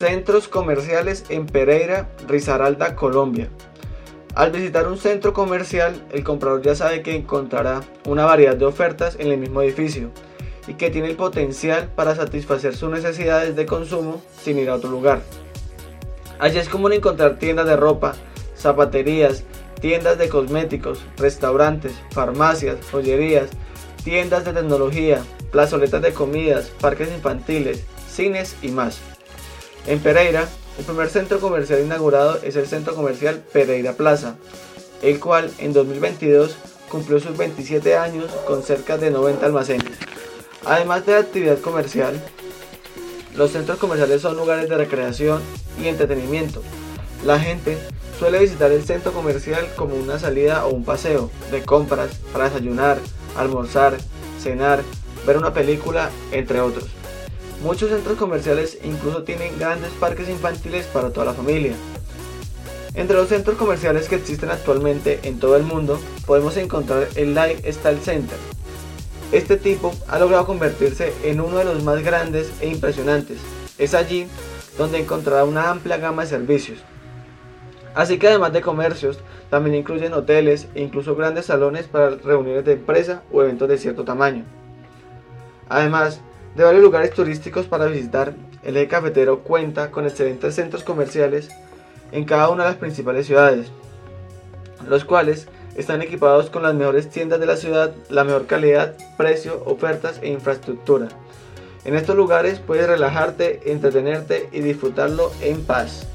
Centros comerciales en Pereira, Risaralda, Colombia. Al visitar un centro comercial, el comprador ya sabe que encontrará una variedad de ofertas en el mismo edificio y que tiene el potencial para satisfacer sus necesidades de consumo sin ir a otro lugar. Allí es común encontrar tiendas de ropa, zapaterías, tiendas de cosméticos, restaurantes, farmacias, joyerías, tiendas de tecnología, plazoletas de comidas, parques infantiles, cines y más. En Pereira, el primer centro comercial inaugurado es el Centro Comercial Pereira Plaza, el cual en 2022 cumplió sus 27 años con cerca de 90 almacenes. Además de la actividad comercial, los centros comerciales son lugares de recreación y entretenimiento. La gente suele visitar el centro comercial como una salida o un paseo de compras para desayunar, almorzar, cenar, ver una película, entre otros. Muchos centros comerciales incluso tienen grandes parques infantiles para toda la familia. Entre los centros comerciales que existen actualmente en todo el mundo podemos encontrar el Lifestyle Center. Este tipo ha logrado convertirse en uno de los más grandes e impresionantes. Es allí donde encontrará una amplia gama de servicios. Así que además de comercios, también incluyen hoteles e incluso grandes salones para reuniones de empresa o eventos de cierto tamaño. Además, de varios lugares turísticos para visitar, el eje cafetero cuenta con excelentes centros comerciales en cada una de las principales ciudades, los cuales están equipados con las mejores tiendas de la ciudad, la mejor calidad, precio, ofertas e infraestructura. En estos lugares puedes relajarte, entretenerte y disfrutarlo en paz.